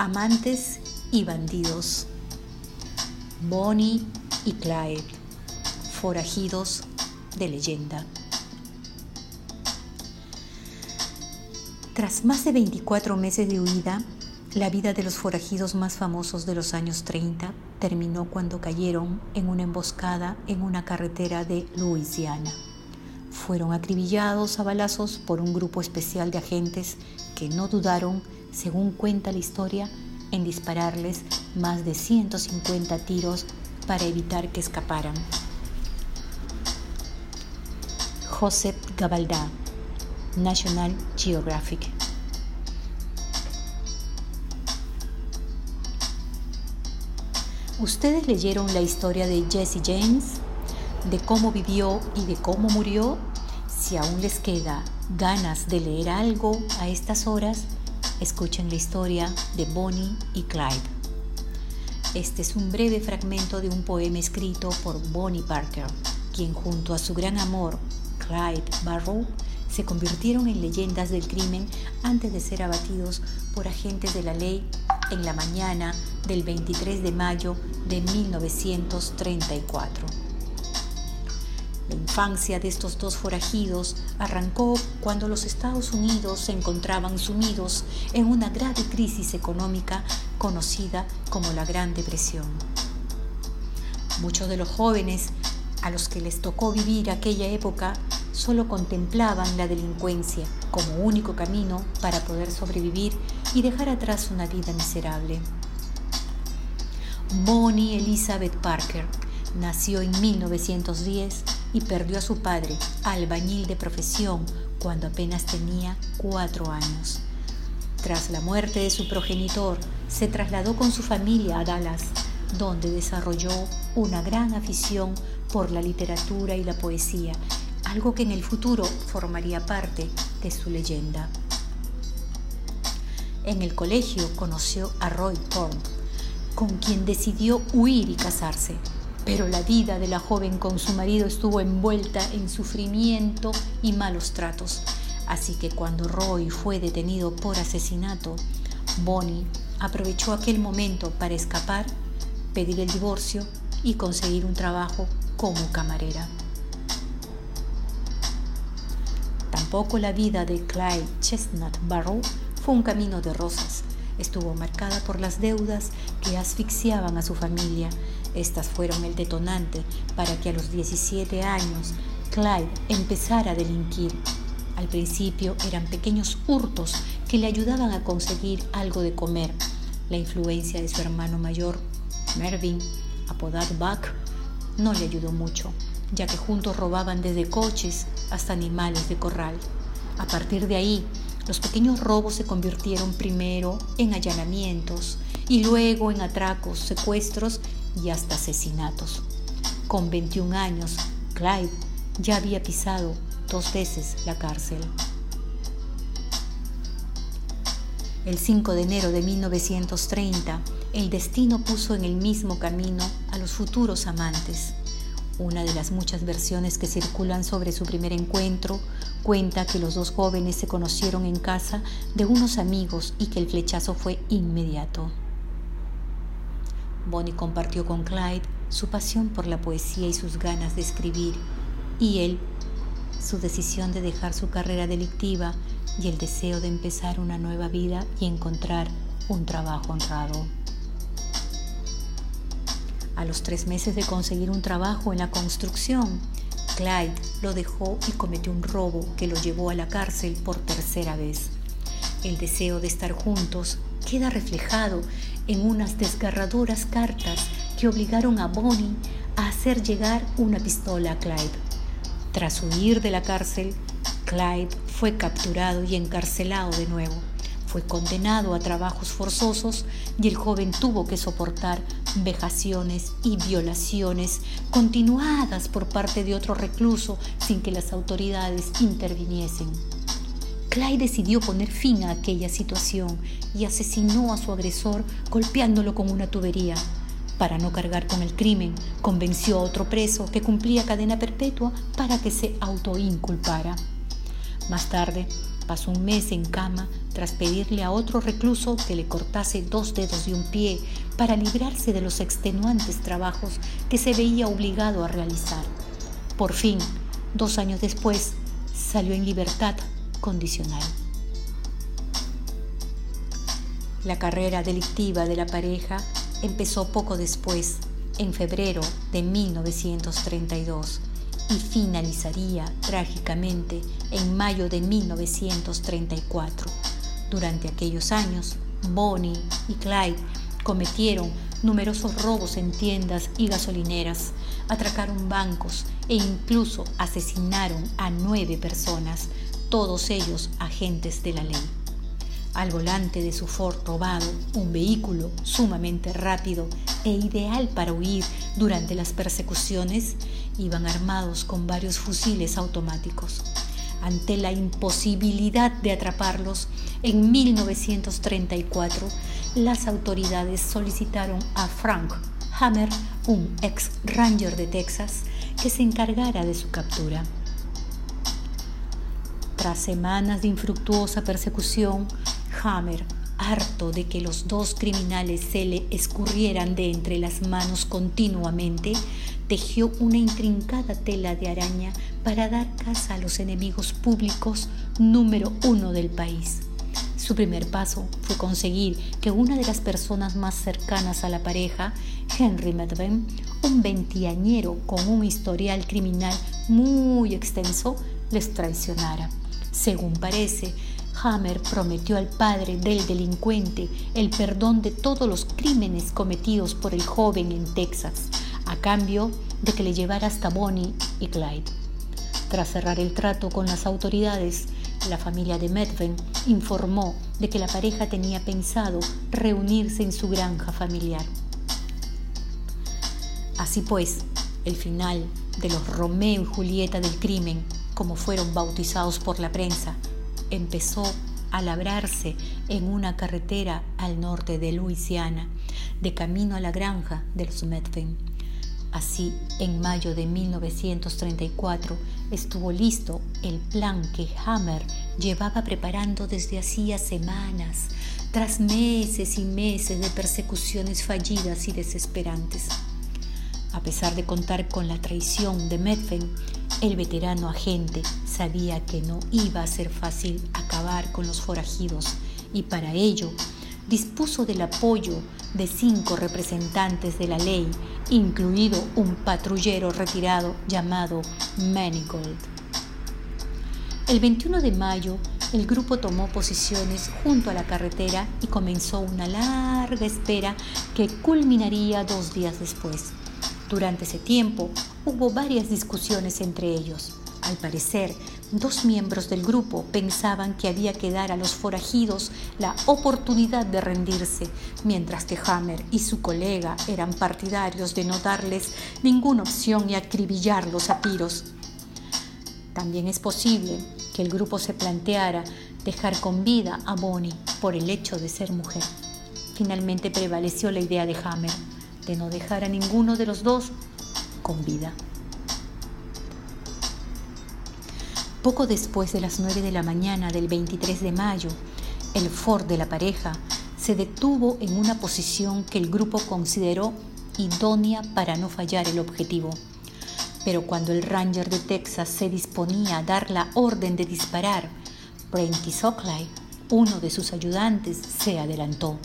amantes y bandidos. Bonnie y Clyde, forajidos de leyenda. Tras más de 24 meses de huida, la vida de los forajidos más famosos de los años 30 terminó cuando cayeron en una emboscada en una carretera de Luisiana. Fueron acribillados a balazos por un grupo especial de agentes que no dudaron, según cuenta la historia, en dispararles más de 150 tiros para evitar que escaparan. Joseph Gabaldá, National Geographic. ¿Ustedes leyeron la historia de Jesse James? ¿De cómo vivió y de cómo murió? Si aún les queda ganas de leer algo a estas horas, escuchen la historia de Bonnie y Clyde. Este es un breve fragmento de un poema escrito por Bonnie Parker, quien junto a su gran amor, Clyde Barrow, se convirtieron en leyendas del crimen antes de ser abatidos por agentes de la ley en la mañana del 23 de mayo de 1934. La infancia de estos dos forajidos arrancó cuando los Estados Unidos se encontraban sumidos en una grave crisis económica conocida como la Gran Depresión. Muchos de los jóvenes a los que les tocó vivir aquella época solo contemplaban la delincuencia como único camino para poder sobrevivir y dejar atrás una vida miserable. Bonnie Elizabeth Parker nació en 1910 y perdió a su padre, albañil de profesión, cuando apenas tenía cuatro años. Tras la muerte de su progenitor, se trasladó con su familia a Dallas, donde desarrolló una gran afición por la literatura y la poesía, algo que en el futuro formaría parte de su leyenda. En el colegio conoció a Roy Thorne, con quien decidió huir y casarse. Pero la vida de la joven con su marido estuvo envuelta en sufrimiento y malos tratos. Así que cuando Roy fue detenido por asesinato, Bonnie aprovechó aquel momento para escapar, pedir el divorcio y conseguir un trabajo como camarera. Tampoco la vida de Clyde Chestnut Barrow fue un camino de rosas. Estuvo marcada por las deudas que asfixiaban a su familia. Estas fueron el detonante para que a los 17 años Clyde empezara a delinquir. Al principio eran pequeños hurtos que le ayudaban a conseguir algo de comer. La influencia de su hermano mayor, Mervyn, apodado Buck, no le ayudó mucho, ya que juntos robaban desde coches hasta animales de corral. A partir de ahí, los pequeños robos se convirtieron primero en allanamientos y luego en atracos, secuestros y hasta asesinatos. Con 21 años, Clyde ya había pisado dos veces la cárcel. El 5 de enero de 1930, el destino puso en el mismo camino a los futuros amantes. Una de las muchas versiones que circulan sobre su primer encuentro cuenta que los dos jóvenes se conocieron en casa de unos amigos y que el flechazo fue inmediato. Bonnie compartió con Clyde su pasión por la poesía y sus ganas de escribir, y él su decisión de dejar su carrera delictiva y el deseo de empezar una nueva vida y encontrar un trabajo honrado. A los tres meses de conseguir un trabajo en la construcción, Clyde lo dejó y cometió un robo que lo llevó a la cárcel por tercera vez. El deseo de estar juntos queda reflejado en unas desgarradoras cartas que obligaron a Bonnie a hacer llegar una pistola a Clyde. Tras huir de la cárcel, Clyde fue capturado y encarcelado de nuevo. Fue condenado a trabajos forzosos y el joven tuvo que soportar vejaciones y violaciones continuadas por parte de otro recluso sin que las autoridades interviniesen. Clay decidió poner fin a aquella situación y asesinó a su agresor golpeándolo con una tubería. Para no cargar con el crimen, convenció a otro preso que cumplía cadena perpetua para que se autoinculpara. Más tarde, Pasó un mes en cama tras pedirle a otro recluso que le cortase dos dedos de un pie para librarse de los extenuantes trabajos que se veía obligado a realizar. Por fin, dos años después, salió en libertad condicional. La carrera delictiva de la pareja empezó poco después, en febrero de 1932 y finalizaría trágicamente en mayo de 1934. Durante aquellos años, Bonnie y Clyde cometieron numerosos robos en tiendas y gasolineras, atracaron bancos e incluso asesinaron a nueve personas, todos ellos agentes de la ley. Al volante de su Ford robado, un vehículo sumamente rápido e ideal para huir durante las persecuciones, iban armados con varios fusiles automáticos. Ante la imposibilidad de atraparlos, en 1934 las autoridades solicitaron a Frank Hammer, un ex ranger de Texas, que se encargara de su captura. Tras semanas de infructuosa persecución, Hammer, harto de que los dos criminales se le escurrieran de entre las manos continuamente, tejió una intrincada tela de araña para dar caza a los enemigos públicos número uno del país. Su primer paso fue conseguir que una de las personas más cercanas a la pareja, Henry Medven, un veintiañero con un historial criminal muy extenso, les traicionara. Según parece, Hammer prometió al padre del delincuente el perdón de todos los crímenes cometidos por el joven en Texas, a cambio de que le llevara hasta Bonnie y Clyde. Tras cerrar el trato con las autoridades, la familia de Medven informó de que la pareja tenía pensado reunirse en su granja familiar. Así pues, el final de los Romeo y Julieta del crimen, como fueron bautizados por la prensa, empezó a labrarse en una carretera al norte de Luisiana, de camino a la granja de los Medven. Así, en mayo de 1934 estuvo listo el plan que Hammer llevaba preparando desde hacía semanas, tras meses y meses de persecuciones fallidas y desesperantes. A pesar de contar con la traición de Medven, el veterano agente sabía que no iba a ser fácil acabar con los forajidos y para ello dispuso del apoyo de cinco representantes de la ley, incluido un patrullero retirado llamado Manigold. El 21 de mayo, el grupo tomó posiciones junto a la carretera y comenzó una larga espera que culminaría dos días después. Durante ese tiempo hubo varias discusiones entre ellos. Al parecer, dos miembros del grupo pensaban que había que dar a los forajidos la oportunidad de rendirse, mientras que Hammer y su colega eran partidarios de no darles ninguna opción y acribillarlos a tiros. También es posible que el grupo se planteara dejar con vida a Bonnie por el hecho de ser mujer. Finalmente prevaleció la idea de Hammer de no dejar a ninguno de los dos con vida. Poco después de las 9 de la mañana del 23 de mayo, el Ford de la pareja se detuvo en una posición que el grupo consideró idónea para no fallar el objetivo. Pero cuando el Ranger de Texas se disponía a dar la orden de disparar, Prentice Oakley, uno de sus ayudantes, se adelantó.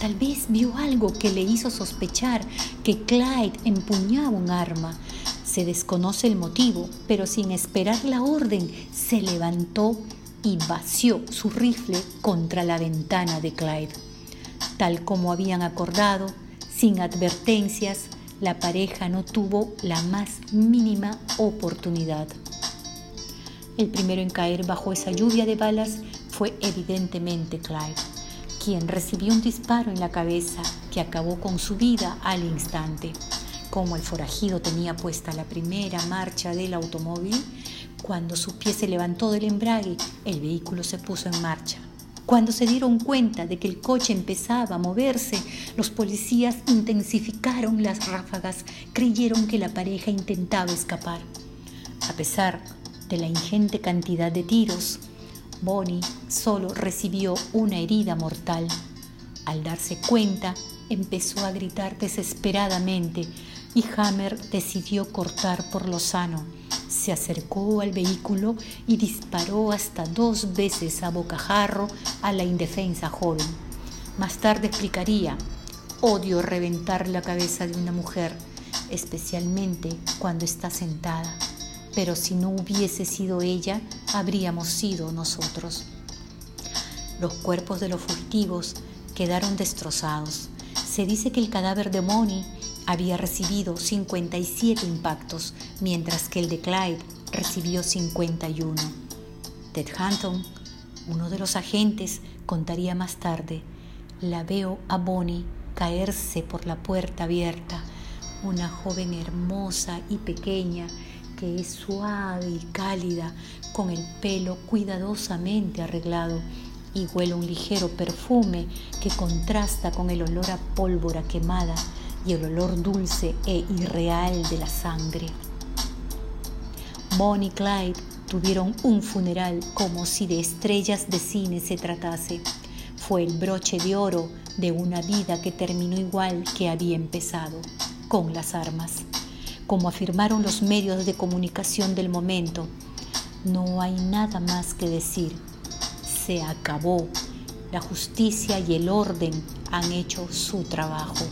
Tal vez vio algo que le hizo sospechar que Clyde empuñaba un arma se desconoce el motivo, pero sin esperar la orden, se levantó y vació su rifle contra la ventana de Clyde. Tal como habían acordado, sin advertencias, la pareja no tuvo la más mínima oportunidad. El primero en caer bajo esa lluvia de balas fue evidentemente Clyde, quien recibió un disparo en la cabeza que acabó con su vida al instante. Como el forajido tenía puesta la primera marcha del automóvil, cuando su pie se levantó del embrague, el vehículo se puso en marcha. Cuando se dieron cuenta de que el coche empezaba a moverse, los policías intensificaron las ráfagas, creyeron que la pareja intentaba escapar. A pesar de la ingente cantidad de tiros, Bonnie solo recibió una herida mortal. Al darse cuenta, empezó a gritar desesperadamente y Hammer decidió cortar por lo sano. Se acercó al vehículo y disparó hasta dos veces a bocajarro a la indefensa joven. Más tarde explicaría, odio reventar la cabeza de una mujer, especialmente cuando está sentada pero si no hubiese sido ella, habríamos sido nosotros. Los cuerpos de los furtivos quedaron destrozados. Se dice que el cadáver de Moni había recibido 57 impactos, mientras que el de Clyde recibió 51. Ted Hampton, uno de los agentes, contaría más tarde, la veo a Bonnie caerse por la puerta abierta, una joven hermosa y pequeña que es suave y cálida, con el pelo cuidadosamente arreglado y huele un ligero perfume que contrasta con el olor a pólvora quemada y el olor dulce e irreal de la sangre. Bonnie y Clyde tuvieron un funeral como si de estrellas de cine se tratase. Fue el broche de oro de una vida que terminó igual que había empezado, con las armas como afirmaron los medios de comunicación del momento. No hay nada más que decir. Se acabó. La justicia y el orden han hecho su trabajo.